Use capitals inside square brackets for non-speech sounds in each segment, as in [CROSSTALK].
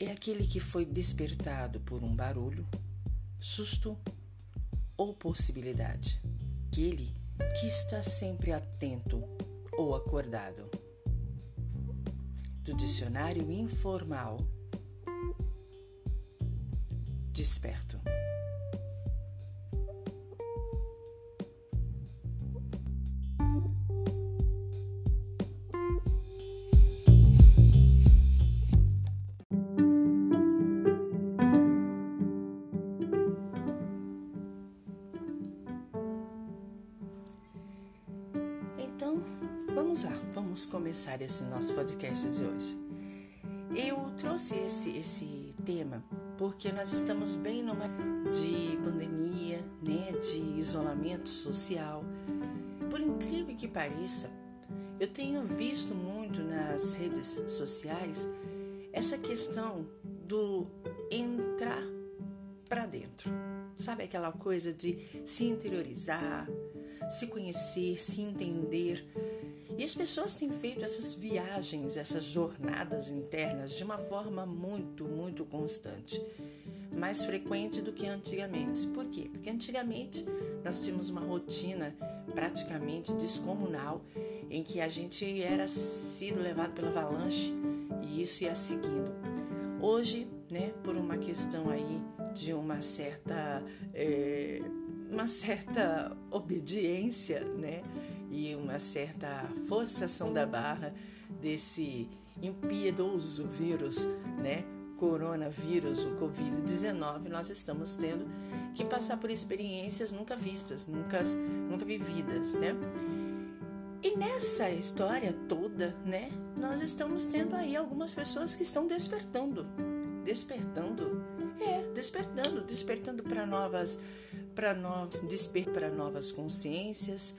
É aquele que foi despertado por um barulho, susto ou possibilidade. Aquele que está sempre atento ou acordado. Do dicionário informal, desperto. Começar esse nosso podcast de hoje. Eu trouxe esse, esse tema porque nós estamos bem numa de pandemia, né, de isolamento social. Por incrível que pareça, eu tenho visto muito nas redes sociais essa questão do entrar para dentro. Sabe aquela coisa de se interiorizar, se conhecer, se entender e as pessoas têm feito essas viagens, essas jornadas internas de uma forma muito, muito constante. Mais frequente do que antigamente. Por quê? Porque antigamente nós tínhamos uma rotina praticamente descomunal em que a gente era sido levado pela avalanche e isso ia seguindo. Hoje, né, por uma questão aí de uma certa, é, uma certa [LAUGHS] obediência, né, e uma certa forçação da barra desse impiedoso vírus, né? Coronavírus, o Covid-19, nós estamos tendo que passar por experiências nunca vistas, nunca, nunca vividas, né? E nessa história toda, né, nós estamos tendo aí algumas pessoas que estão despertando. Despertando? É, despertando, despertando para novas para novas, desper para novas consciências,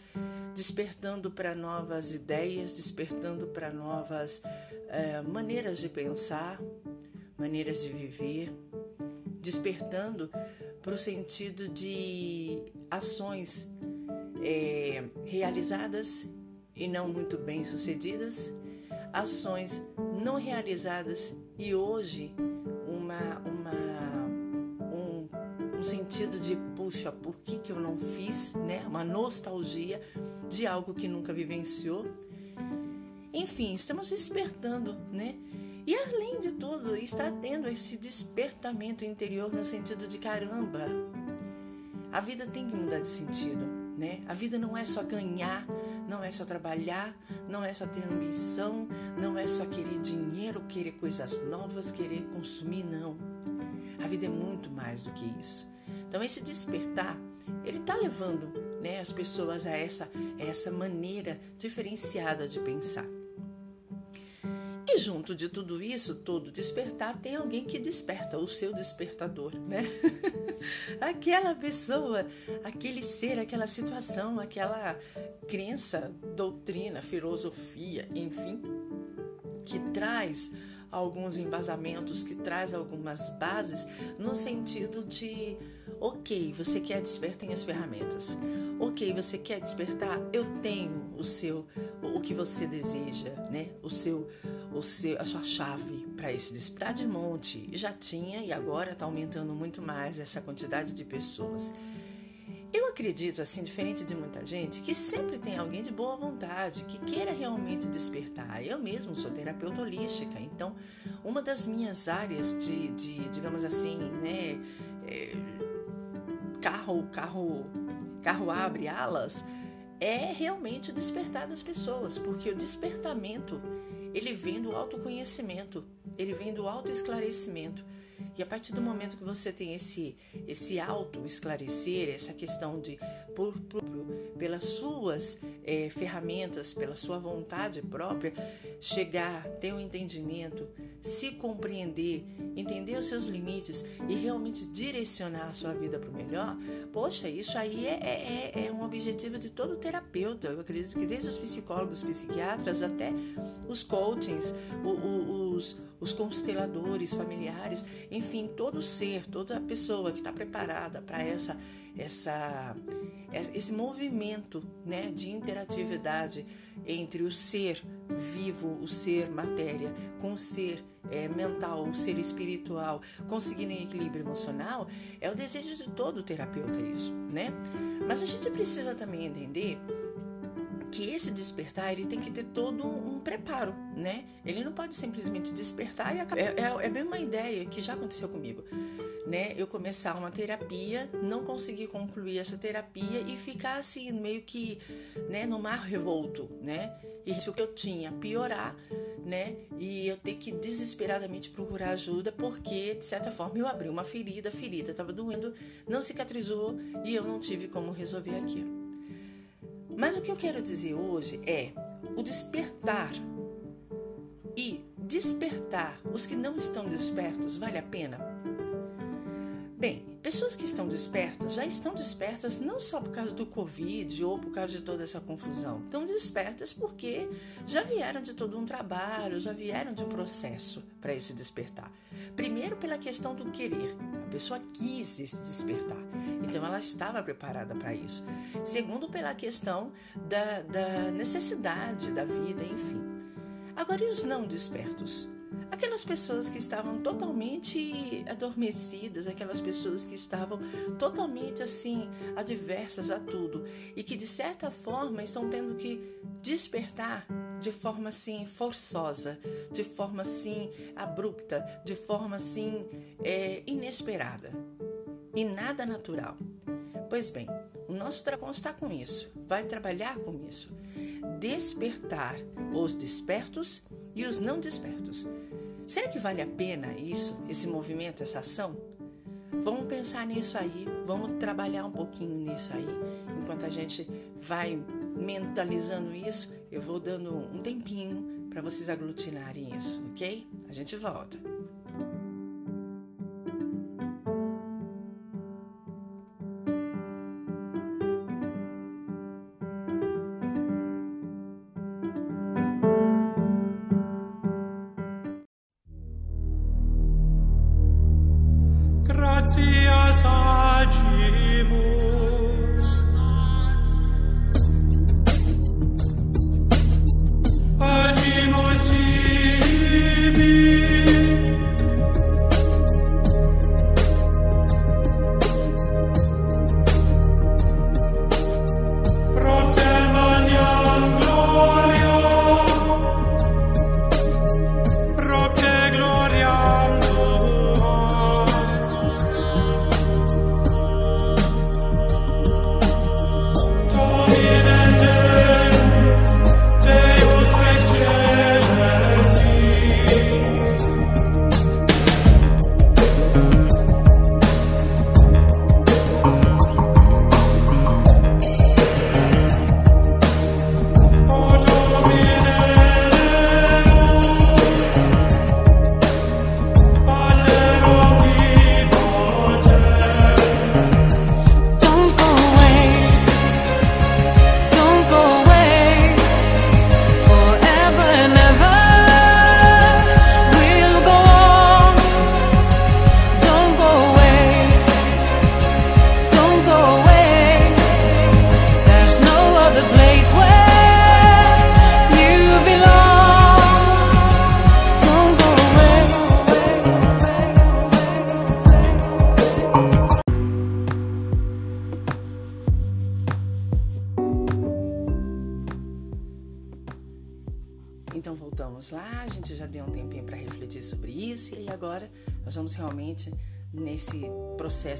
despertando para novas ideias, despertando para novas é, maneiras de pensar, maneiras de viver, despertando para o sentido de ações é, realizadas e não muito bem sucedidas, ações não realizadas e hoje um sentido de puxa, por que, que eu não fiz, né? Uma nostalgia de algo que nunca vivenciou. Enfim, estamos despertando, né? E além de tudo, está tendo esse despertamento interior no sentido de caramba. A vida tem que mudar de sentido, né? A vida não é só ganhar, não é só trabalhar, não é só ter ambição, não é só querer dinheiro, querer coisas novas, querer consumir, não. A vida é muito mais do que isso. Então esse despertar, ele está levando né, as pessoas a essa, essa maneira diferenciada de pensar. E junto de tudo isso, todo despertar, tem alguém que desperta, o seu despertador, né? [LAUGHS] aquela pessoa, aquele ser, aquela situação, aquela crença, doutrina, filosofia, enfim, que traz alguns embasamentos, que traz algumas bases no sentido de Ok, você quer despertar, as ferramentas. Ok, você quer despertar, eu tenho o seu, o que você deseja, né? O seu, o seu, a sua chave para esse despertar de monte. Já tinha e agora está aumentando muito mais essa quantidade de pessoas. Eu acredito, assim, diferente de muita gente, que sempre tem alguém de boa vontade, que queira realmente despertar. Eu mesmo sou terapeuta holística, então uma das minhas áreas de, de digamos assim, né, é, carro, carro, carro abre alas, é realmente despertar das pessoas, porque o despertamento ele vem do autoconhecimento, ele vem do autoesclarecimento. E a partir do momento que você tem esse, esse auto-esclarecer, essa questão de, por, por pelas suas é, ferramentas, pela sua vontade própria, chegar, ter um entendimento, se compreender, entender os seus limites e realmente direcionar a sua vida para o melhor, poxa, isso aí é, é, é, é um objetivo de todo terapeuta. Eu acredito que desde os psicólogos, psiquiatras, até os coachings, os, os consteladores familiares, enfim, todo ser, toda pessoa que está preparada para essa, essa, esse movimento né, de interatividade entre o ser vivo, o ser matéria, com o ser é, mental, o ser espiritual, conseguindo equilíbrio emocional, é o desejo de todo terapeuta isso, né? Mas a gente precisa também entender que esse despertar ele tem que ter todo um preparo, né? Ele não pode simplesmente despertar e acabar. É, é, é bem uma ideia que já aconteceu comigo, né? Eu começar uma terapia, não conseguir concluir essa terapia e ficar assim meio que, né, no mar revolto, né? E isso que eu tinha piorar, né? E eu ter que desesperadamente procurar ajuda porque de certa forma eu abri uma ferida, a ferida estava doendo, não cicatrizou e eu não tive como resolver aquilo. Mas o que eu quero dizer hoje é o despertar e despertar os que não estão despertos vale a pena? Bem, pessoas que estão despertas já estão despertas não só por causa do Covid ou por causa de toda essa confusão. Estão despertas porque já vieram de todo um trabalho, já vieram de um processo para esse despertar. Primeiro, pela questão do querer. A pessoa quis se despertar, então ela estava preparada para isso. Segundo, pela questão da, da necessidade da vida, enfim. Agora, e os não despertos? Aquelas pessoas que estavam totalmente adormecidas, aquelas pessoas que estavam totalmente assim adversas a tudo e que de certa forma estão tendo que despertar de forma assim forçosa, de forma assim abrupta, de forma assim é, inesperada e nada natural. Pois bem, o nosso trabalho está com isso, vai trabalhar com isso. Despertar os despertos e os não despertos. Será que vale a pena isso, esse movimento, essa ação? Vamos pensar nisso aí, vamos trabalhar um pouquinho nisso aí. Enquanto a gente vai mentalizando isso, eu vou dando um tempinho para vocês aglutinarem isso, ok? A gente volta. Nesse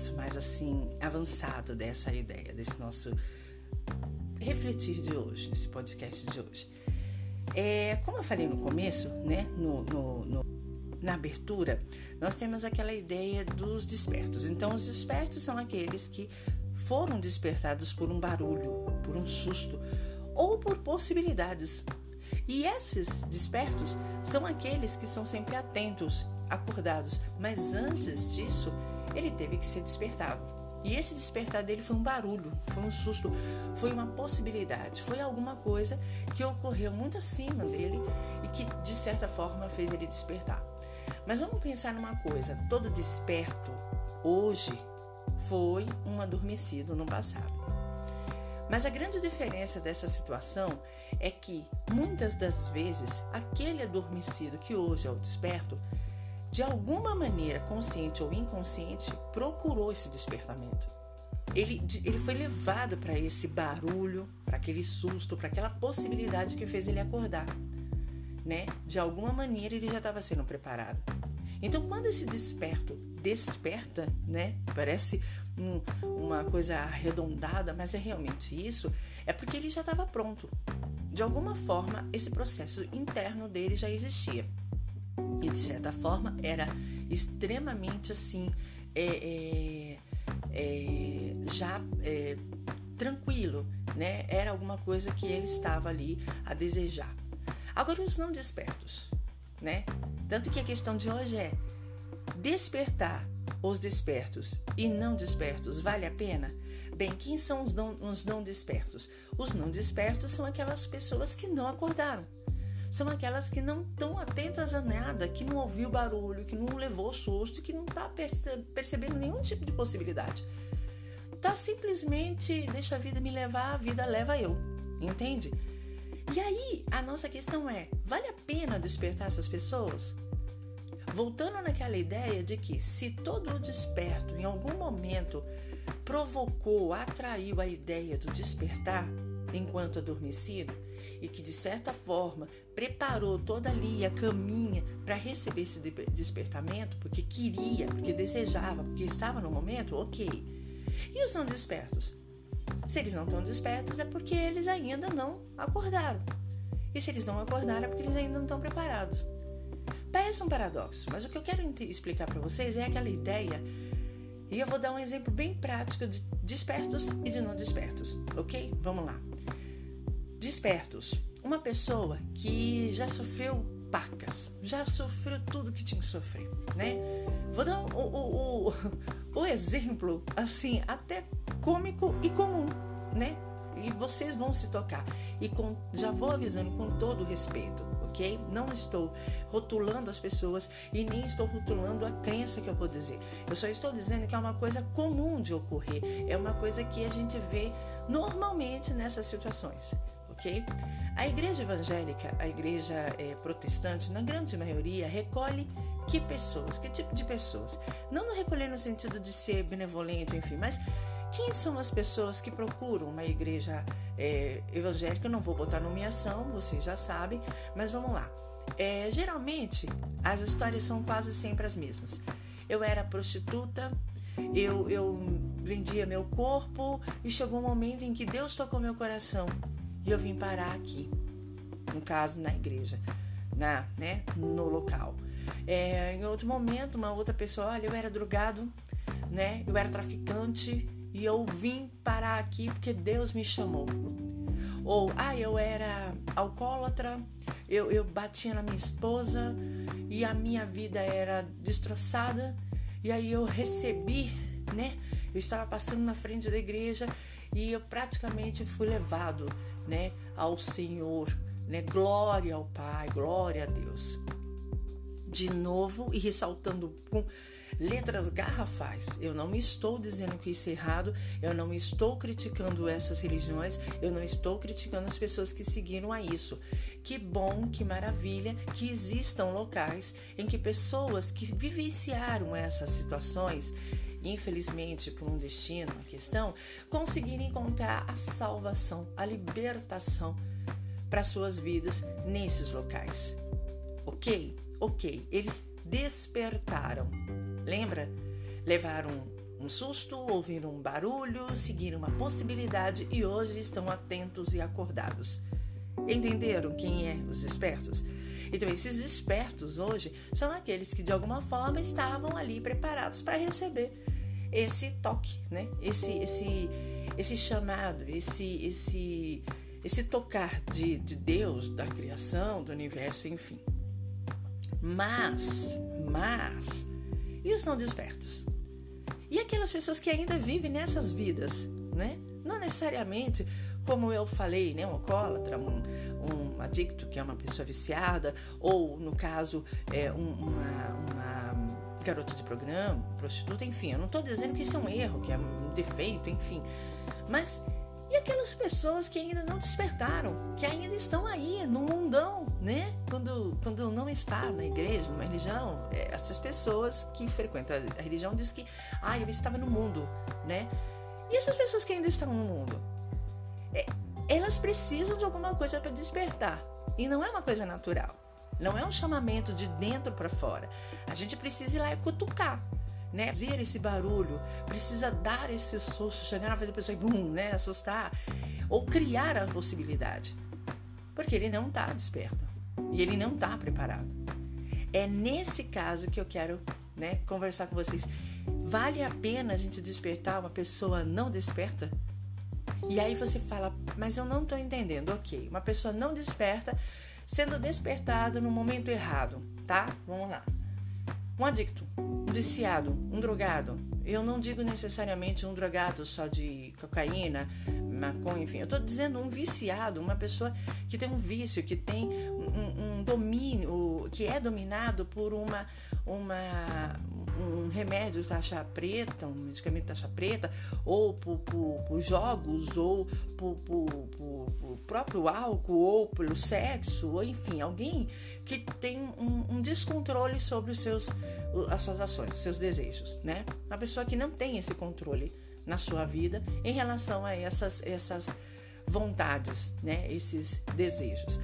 processo mais assim avançado dessa ideia, desse nosso refletir de hoje, nesse podcast de hoje. É, como eu falei no começo, né, no, no, no na abertura, nós temos aquela ideia dos despertos. Então, os despertos são aqueles que foram despertados por um barulho, por um susto ou por possibilidades. E esses despertos são aqueles que são sempre atentos, acordados, mas antes disso, ele teve que ser despertado. E esse despertar dele foi um barulho, foi um susto, foi uma possibilidade, foi alguma coisa que ocorreu muito acima dele e que de certa forma fez ele despertar. Mas vamos pensar numa coisa: todo desperto hoje foi um adormecido no passado. Mas a grande diferença dessa situação é que muitas das vezes aquele adormecido que hoje é o desperto de alguma maneira, consciente ou inconsciente, procurou esse despertamento. Ele, ele foi levado para esse barulho, para aquele susto, para aquela possibilidade que fez ele acordar. Né? De alguma maneira ele já estava sendo preparado. Então, quando esse desperto desperta, né? Parece um, uma coisa arredondada, mas é realmente isso. É porque ele já estava pronto. De alguma forma, esse processo interno dele já existia e de certa forma era extremamente assim é, é, é, já é, tranquilo, né? Era alguma coisa que ele estava ali a desejar. Agora os não despertos, né? Tanto que a questão de hoje é despertar os despertos e não despertos vale a pena? Bem, quem são os não, os não despertos? Os não despertos são aquelas pessoas que não acordaram são aquelas que não estão atentas a nada, que não ouviu barulho, que não levou susto, que não está percebendo nenhum tipo de possibilidade. Tá simplesmente deixa a vida me levar, a vida leva eu, entende? E aí a nossa questão é: vale a pena despertar essas pessoas? Voltando naquela ideia de que se todo desperto em algum momento provocou, atraiu a ideia do despertar enquanto adormecido, e que de certa forma preparou toda ali a caminha para receber esse despertamento, porque queria, porque desejava, porque estava no momento, ok. E os não despertos? Se eles não estão despertos é porque eles ainda não acordaram. E se eles não acordaram é porque eles ainda não estão preparados. Parece um paradoxo, mas o que eu quero explicar para vocês é aquela ideia, e eu vou dar um exemplo bem prático de despertos e de não despertos, ok? Vamos lá. Despertos. Uma pessoa que já sofreu pacas, já sofreu tudo que tinha que sofrer, né? Vou dar o, o, o, [LAUGHS] o exemplo, assim, até cômico e comum, né? E vocês vão se tocar. E com, já vou avisando com todo respeito, ok? Não estou rotulando as pessoas e nem estou rotulando a crença que eu vou dizer. Eu só estou dizendo que é uma coisa comum de ocorrer, é uma coisa que a gente vê normalmente nessas situações ok? A igreja evangélica, a igreja é, protestante, na grande maioria, recolhe que pessoas, que tipo de pessoas? Não no recolher no sentido de ser benevolente, enfim, mas quem são as pessoas que procuram uma igreja é, evangélica? Eu não vou botar nomeação, vocês já sabem, mas vamos lá. É, geralmente, as histórias são quase sempre as mesmas. Eu era prostituta, eu, eu vendia meu corpo e chegou um momento em que Deus tocou meu coração e eu vim parar aqui, no caso na igreja, na, né, no local. É, em outro momento, uma outra pessoa, olha, eu era drogado, né, eu era traficante e eu vim parar aqui porque Deus me chamou. Ou, ah, eu era alcoólatra, eu, eu batia na minha esposa e a minha vida era destroçada e aí eu recebi, né? Eu estava passando na frente da igreja e eu praticamente fui levado né, ao Senhor, né? Glória ao Pai, glória a Deus. De novo e ressaltando com letras garrafais. Eu não estou dizendo que isso é errado, eu não estou criticando essas religiões, eu não estou criticando as pessoas que seguiram a isso. Que bom, que maravilha que existam locais em que pessoas que vivenciaram essas situações infelizmente por um destino, uma questão, conseguirem encontrar a salvação, a libertação para suas vidas nesses locais. Ok? Ok. Eles despertaram. Lembra? Levaram um susto, ouviram um barulho, seguiram uma possibilidade e hoje estão atentos e acordados. Entenderam quem é os espertos? Então, esses espertos hoje são aqueles que de alguma forma estavam ali preparados para receber esse toque, né? Esse, esse, esse chamado, esse, esse, esse tocar de, de Deus, da criação, do universo, enfim. Mas, mas, e os não despertos? E aquelas pessoas que ainda vivem nessas vidas, né? Não necessariamente, como eu falei, né? Um alcoólatra, um, um adicto, que é uma pessoa viciada, ou, no caso, é, um, uma, uma garota de programa, prostituta, enfim. Eu não estou dizendo que isso é um erro, que é um defeito, enfim. Mas e aquelas pessoas que ainda não despertaram, que ainda estão aí no mundão, né? Quando, quando não está na igreja, numa religião, é, essas pessoas que frequentam a religião diz que, ah, eu estava no mundo, né? E essas pessoas que ainda estão no mundo, é, elas precisam de alguma coisa para despertar. E não é uma coisa natural. Não é um chamamento de dentro para fora. A gente precisa ir lá e cutucar né? Fazer esse barulho, precisa dar esse susto, chegar na frente da pessoa e bum, né? Assustar. Ou criar a possibilidade. Porque ele não está desperto. E ele não está preparado. É nesse caso que eu quero né, conversar com vocês. Vale a pena a gente despertar uma pessoa não desperta? E aí você fala, mas eu não estou entendendo. Ok, uma pessoa não desperta sendo despertada no momento errado, tá? Vamos lá. Um adicto, um viciado, um drogado. Eu não digo necessariamente um drogado só de cocaína, maconha, enfim. Eu estou dizendo um viciado, uma pessoa que tem um vício, que tem um, um domínio, que é dominado por uma, uma, um remédio taxa preta, um medicamento taxa preta, ou por, por, por jogos, ou por, por, próprio álcool, ou pelo sexo, ou enfim, alguém que tem um, um, descontrole sobre os seus, as suas ações, seus desejos, né? Uma pessoa que não tem esse controle na sua vida em relação a essas, essas vontades, né? Esses desejos.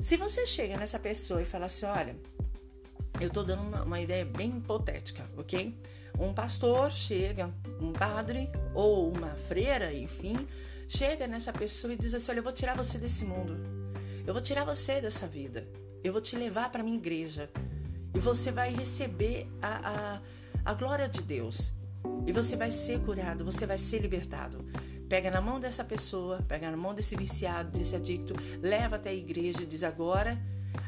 Se você chega nessa pessoa e fala assim, olha, eu estou dando uma, uma, ideia bem hipotética, ok? Um pastor chega, um padre ou uma freira, enfim, chega nessa pessoa e diz assim: Olha, eu vou tirar você desse mundo, eu vou tirar você dessa vida, eu vou te levar para minha igreja e você vai receber a, a, a glória de Deus e você vai ser curado, você vai ser libertado. Pega na mão dessa pessoa, pega na mão desse viciado, desse adicto, leva até a igreja e diz: Agora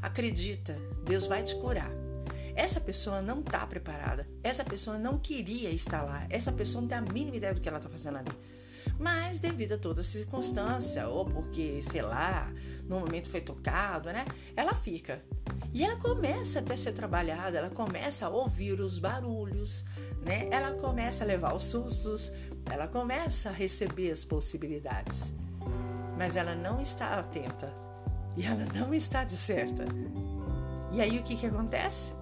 acredita, Deus vai te curar. Essa pessoa não está preparada. Essa pessoa não queria estar lá. Essa pessoa não tem a mínima ideia do que ela está fazendo ali. Mas devido a toda circunstância, ou porque, sei lá, no momento foi tocado, né? Ela fica. E ela começa até a ser trabalhada, ela começa a ouvir os barulhos, né? Ela começa a levar os sustos, ela começa a receber as possibilidades. Mas ela não está atenta e ela não está desperta. E aí o que, que acontece?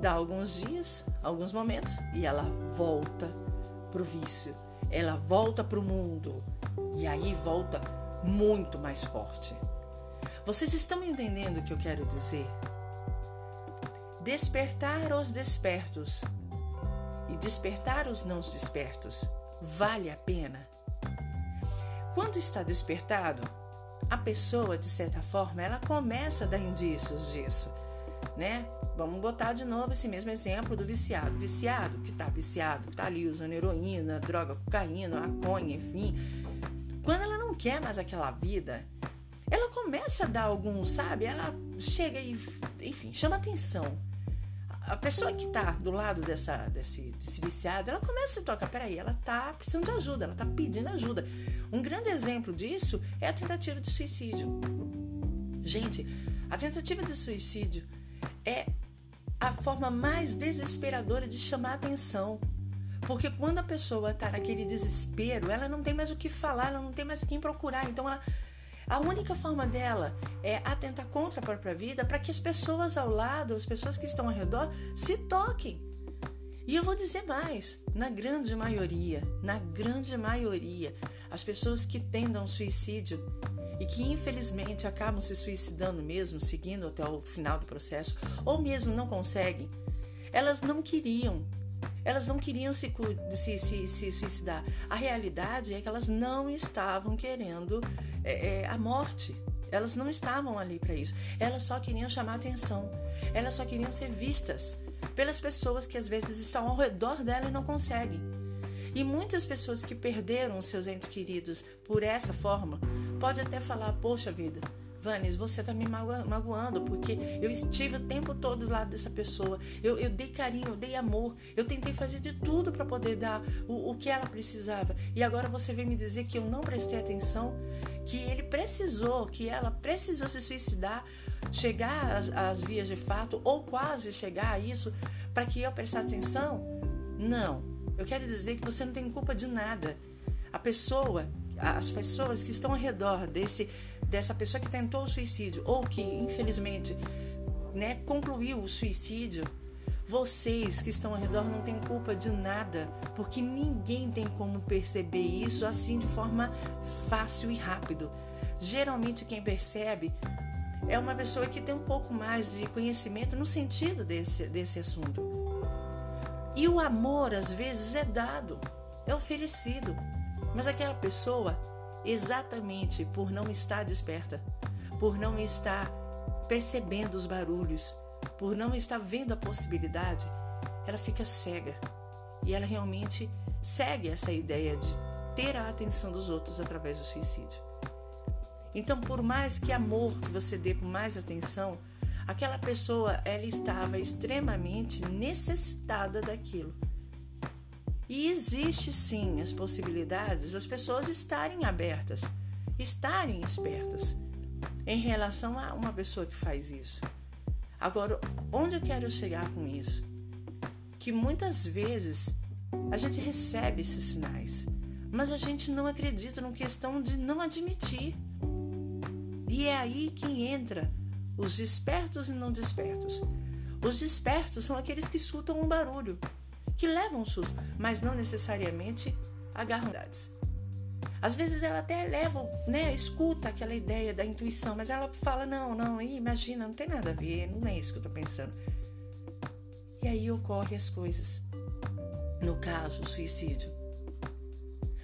Dá alguns dias, alguns momentos e ela volta pro vício. Ela volta pro mundo e aí volta muito mais forte. Vocês estão entendendo o que eu quero dizer? Despertar os despertos e despertar os não despertos vale a pena? Quando está despertado, a pessoa, de certa forma, ela começa a dar indícios disso, né? Vamos botar de novo esse mesmo exemplo do viciado. Viciado, que tá viciado, que tá ali usando heroína, droga, cocaína, maconha, enfim. Quando ela não quer mais aquela vida, ela começa a dar algum, sabe? Ela chega e, enfim, chama atenção. A pessoa que tá do lado dessa, desse, desse viciado, ela começa a tocar, peraí, ela tá precisando de ajuda, ela tá pedindo ajuda. Um grande exemplo disso é a tentativa de suicídio. Gente, a tentativa de suicídio é a forma mais desesperadora de chamar atenção. Porque quando a pessoa está naquele desespero, ela não tem mais o que falar, ela não tem mais quem procurar. Então, ela, a única forma dela é atentar contra a própria vida para que as pessoas ao lado, as pessoas que estão ao redor, se toquem. E eu vou dizer mais: na grande maioria, na grande maioria, as pessoas que tendam suicídio e que infelizmente acabam se suicidando mesmo, seguindo até o final do processo, ou mesmo não conseguem, elas não queriam. Elas não queriam se, se, se, se suicidar. A realidade é que elas não estavam querendo é, é, a morte. Elas não estavam ali para isso. Elas só queriam chamar atenção. Elas só queriam ser vistas pelas pessoas que às vezes estão ao redor dela e não conseguem. E muitas pessoas que perderam os seus entes queridos por essa forma, pode até falar: "Poxa vida, Vanes, você está me magoando, porque eu estive o tempo todo do lado dessa pessoa. Eu, eu dei carinho, eu dei amor, eu tentei fazer de tudo para poder dar o, o que ela precisava. E agora você vem me dizer que eu não prestei atenção, que ele precisou, que ela precisou se suicidar, chegar às, às vias de fato, ou quase chegar a isso, para que eu prestasse atenção? Não. Eu quero dizer que você não tem culpa de nada. A pessoa, as pessoas que estão ao redor desse dessa pessoa que tentou o suicídio ou que infelizmente né, concluiu o suicídio, vocês que estão ao redor não têm culpa de nada, porque ninguém tem como perceber isso assim de forma fácil e rápido. Geralmente quem percebe é uma pessoa que tem um pouco mais de conhecimento no sentido desse, desse assunto. E o amor, às vezes, é dado, é oferecido, mas aquela pessoa exatamente por não estar desperta, por não estar percebendo os barulhos, por não estar vendo a possibilidade, ela fica cega e ela realmente segue essa ideia de ter a atenção dos outros através do suicídio. Então, por mais que amor que você dê por mais atenção, aquela pessoa ela estava extremamente necessitada daquilo. E existe sim as possibilidades das pessoas estarem abertas, estarem espertas em relação a uma pessoa que faz isso. Agora, onde eu quero chegar com isso? Que muitas vezes a gente recebe esses sinais, mas a gente não acredita no questão de não admitir. E é aí que entra os despertos e não despertos. Os despertos são aqueles que escutam um barulho, que levam um susto, mas não necessariamente agarram verdades. Às vezes ela até leva, né, escuta aquela ideia da intuição, mas ela fala: não, não, imagina, não tem nada a ver, não é isso que eu estou pensando. E aí ocorrem as coisas. No caso, o suicídio.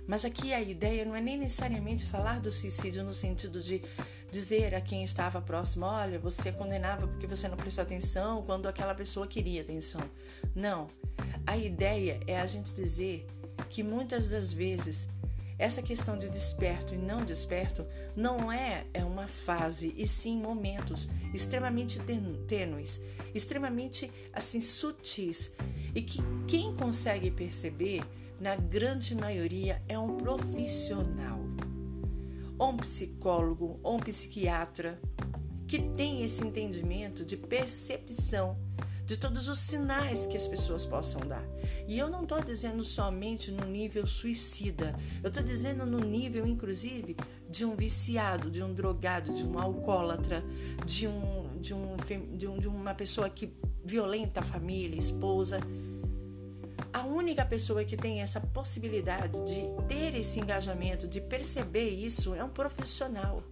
Mas aqui a ideia não é nem necessariamente falar do suicídio no sentido de dizer a quem estava próximo: olha, você condenava porque você não prestou atenção quando aquela pessoa queria atenção. Não. A ideia é a gente dizer que muitas das vezes essa questão de desperto e não desperto não é, é uma fase, e sim momentos extremamente tênues, extremamente assim sutis, e que quem consegue perceber, na grande maioria, é um profissional, ou um psicólogo, ou um psiquiatra, que tem esse entendimento de percepção de todos os sinais que as pessoas possam dar. E eu não estou dizendo somente no nível suicida, eu estou dizendo no nível, inclusive, de um viciado, de um drogado, de um alcoólatra, de, um, de, um, de, um, de uma pessoa que violenta a família, esposa. A única pessoa que tem essa possibilidade de ter esse engajamento, de perceber isso, é um profissional.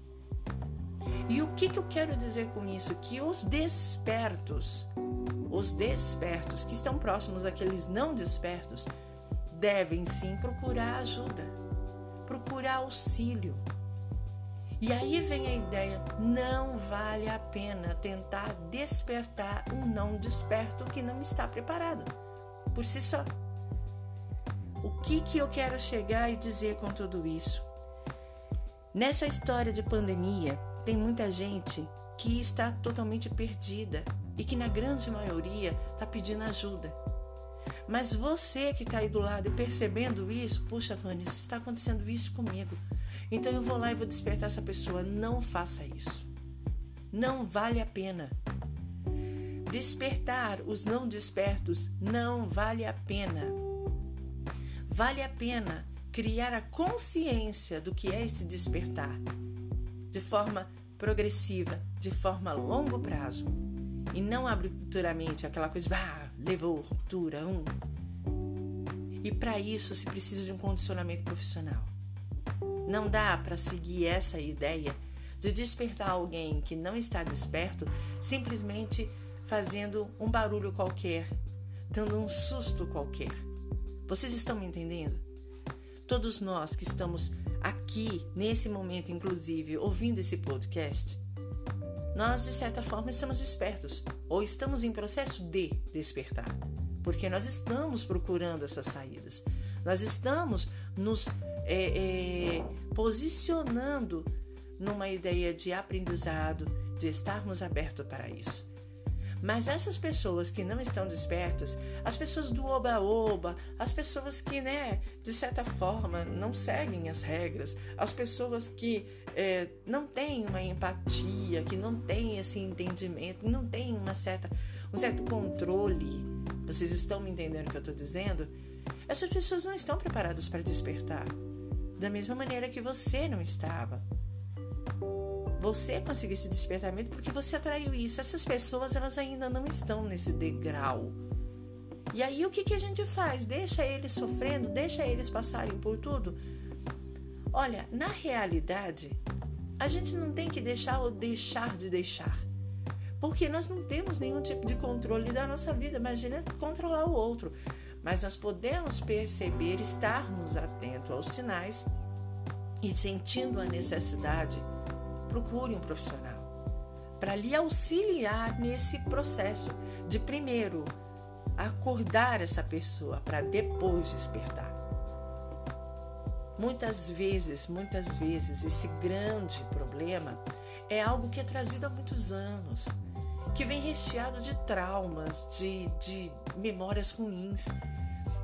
E o que, que eu quero dizer com isso? Que os despertos os despertos, que estão próximos daqueles não despertos, devem sim procurar ajuda, procurar auxílio. E aí vem a ideia: não vale a pena tentar despertar um não desperto que não está preparado por si só. O que, que eu quero chegar e dizer com tudo isso? Nessa história de pandemia, tem muita gente que está totalmente perdida, e que na grande maioria está pedindo ajuda. Mas você que está aí do lado e percebendo isso, puxa, Vânia, está acontecendo isso comigo. Então eu vou lá e vou despertar essa pessoa. Não faça isso. Não vale a pena. Despertar os não despertos não vale a pena. Vale a pena criar a consciência do que é esse despertar de forma progressiva, de forma a longo prazo. E não abruptamente aquela coisa, ah, levou ruptura, um. E para isso se precisa de um condicionamento profissional. Não dá para seguir essa ideia de despertar alguém que não está desperto simplesmente fazendo um barulho qualquer, dando um susto qualquer. Vocês estão me entendendo? Todos nós que estamos aqui, nesse momento, inclusive, ouvindo esse podcast, nós, de certa forma, estamos espertos ou estamos em processo de despertar, porque nós estamos procurando essas saídas, nós estamos nos é, é, posicionando numa ideia de aprendizado, de estarmos abertos para isso. Mas essas pessoas que não estão despertas, as pessoas do oba-oba, as pessoas que, né, de certa forma, não seguem as regras, as pessoas que é, não têm uma empatia, que não têm esse entendimento, não têm uma certa, um certo controle. Vocês estão me entendendo o que eu estou dizendo? Essas pessoas não estão preparadas para despertar. Da mesma maneira que você não estava. Você conseguiu esse despertamento porque você atraiu isso. Essas pessoas, elas ainda não estão nesse degrau. E aí o que, que a gente faz? Deixa eles sofrendo, deixa eles passarem por tudo. Olha, na realidade, a gente não tem que deixar ou deixar de deixar. Porque nós não temos nenhum tipo de controle da nossa vida. Imagina controlar o outro. Mas nós podemos perceber, estarmos atentos aos sinais e sentindo a necessidade procure um profissional para lhe auxiliar nesse processo de primeiro acordar essa pessoa para depois despertar. Muitas vezes, muitas vezes, esse grande problema é algo que é trazido há muitos anos, que vem recheado de traumas, de, de memórias ruins.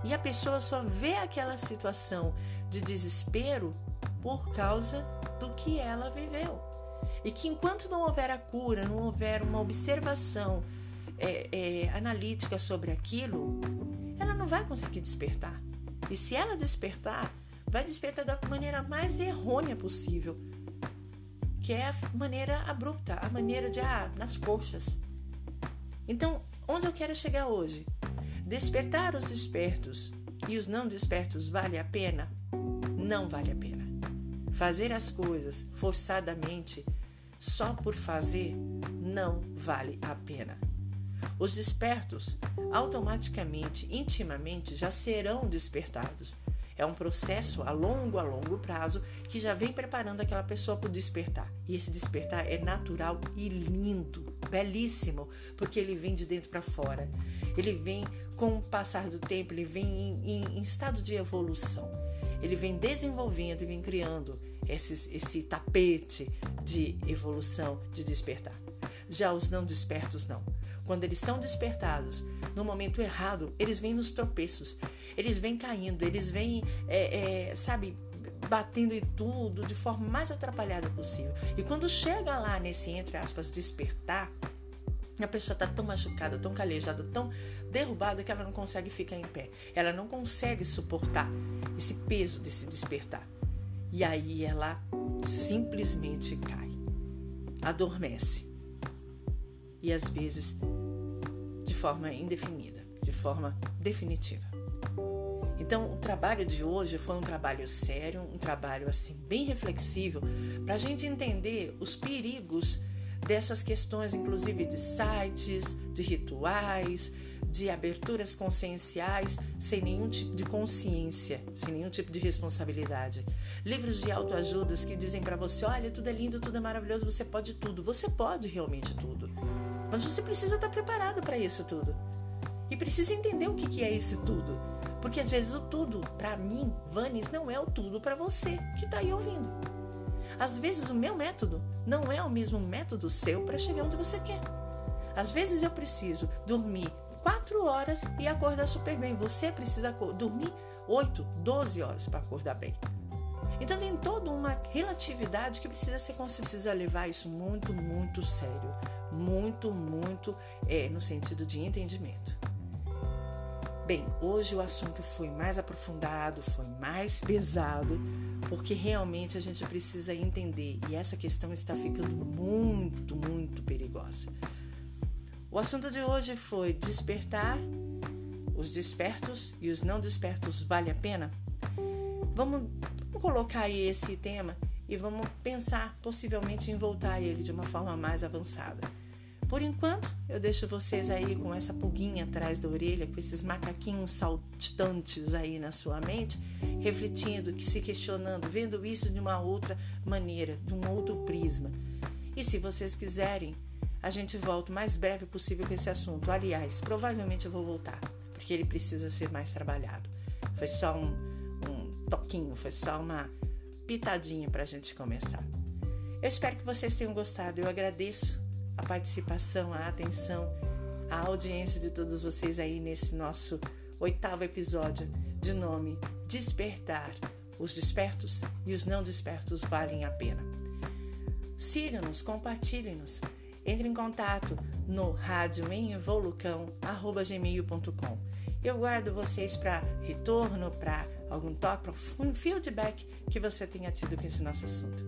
E a pessoa só vê aquela situação de desespero por causa do que ela viveu. E que enquanto não houver a cura, não houver uma observação é, é, analítica sobre aquilo, ela não vai conseguir despertar. E se ela despertar, vai despertar da maneira mais errônea possível, que é a maneira abrupta, a maneira de ah, nas coxas. Então, onde eu quero chegar hoje? Despertar os despertos e os não despertos vale a pena? Não vale a pena. Fazer as coisas forçadamente só por fazer não vale a pena. Os despertos automaticamente, intimamente, já serão despertados. É um processo a longo, a longo prazo que já vem preparando aquela pessoa para o despertar. E esse despertar é natural e lindo, belíssimo, porque ele vem de dentro para fora. Ele vem com o passar do tempo, ele vem em, em, em estado de evolução. Ele vem desenvolvendo e vem criando esse, esse tapete de evolução, de despertar. Já os não despertos, não. Quando eles são despertados no momento errado, eles vêm nos tropeços, eles vêm caindo, eles vêm, é, é, sabe, batendo em tudo de forma mais atrapalhada possível. E quando chega lá nesse, entre aspas, despertar, a pessoa está tão machucada, tão calejada, tão derrubada que ela não consegue ficar em pé. Ela não consegue suportar esse peso desse despertar. E aí ela simplesmente cai, adormece. E às vezes de forma indefinida, de forma definitiva. Então, o trabalho de hoje foi um trabalho sério, um trabalho assim bem reflexivo, para a gente entender os perigos dessas questões, inclusive de sites, de rituais, de aberturas conscienciais sem nenhum tipo de consciência, sem nenhum tipo de responsabilidade. Livros de autoajudas que dizem para você: olha, tudo é lindo, tudo é maravilhoso, você pode tudo. Você pode realmente tudo. Mas você precisa estar preparado para isso tudo. E precisa entender o que é esse tudo. Porque às vezes o tudo, para mim, Vanes, não é o tudo para você que está aí ouvindo. Às vezes o meu método não é o mesmo método seu para chegar onde você quer. Às vezes eu preciso dormir 4 horas e acordar super bem. Você precisa dormir 8, 12 horas para acordar bem. Então tem toda uma relatividade que precisa ser precisa levar isso muito, muito sério, muito, muito é, no sentido de entendimento. Bem, hoje o assunto foi mais aprofundado, foi mais pesado, porque realmente a gente precisa entender e essa questão está ficando muito, muito perigosa. O assunto de hoje foi despertar. Os despertos e os não despertos vale a pena? Vamos, colocar aí esse tema e vamos pensar possivelmente em voltar a ele de uma forma mais avançada. Por enquanto, eu deixo vocês aí com essa pulguinha atrás da orelha, com esses macaquinhos saltantes aí na sua mente, refletindo, se questionando, vendo isso de uma outra maneira, de um outro prisma. E se vocês quiserem, a gente volta o mais breve possível com esse assunto. Aliás, provavelmente eu vou voltar, porque ele precisa ser mais trabalhado. Foi só um, um toquinho, foi só uma pitadinha para a gente começar. Eu espero que vocês tenham gostado. Eu agradeço a participação, a atenção, a audiência de todos vocês aí nesse nosso oitavo episódio de nome Despertar. Os despertos e os não despertos valem a pena. Siga-nos, compartilhem-nos. Entre em contato no evolucão@gmail.com. Eu guardo vocês para retorno, para algum para um feedback que você tenha tido com esse nosso assunto.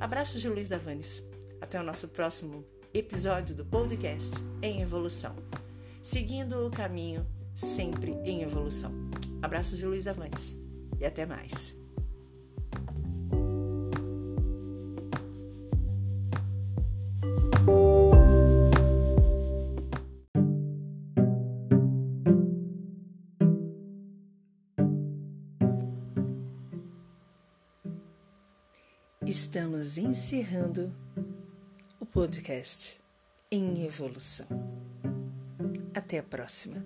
Abraço de Luiz Davanes. Até o nosso próximo episódio do podcast em evolução, seguindo o caminho sempre em evolução. Abraços de Luiz Avantes e até mais. Estamos encerrando podcast em evolução. Até a próxima.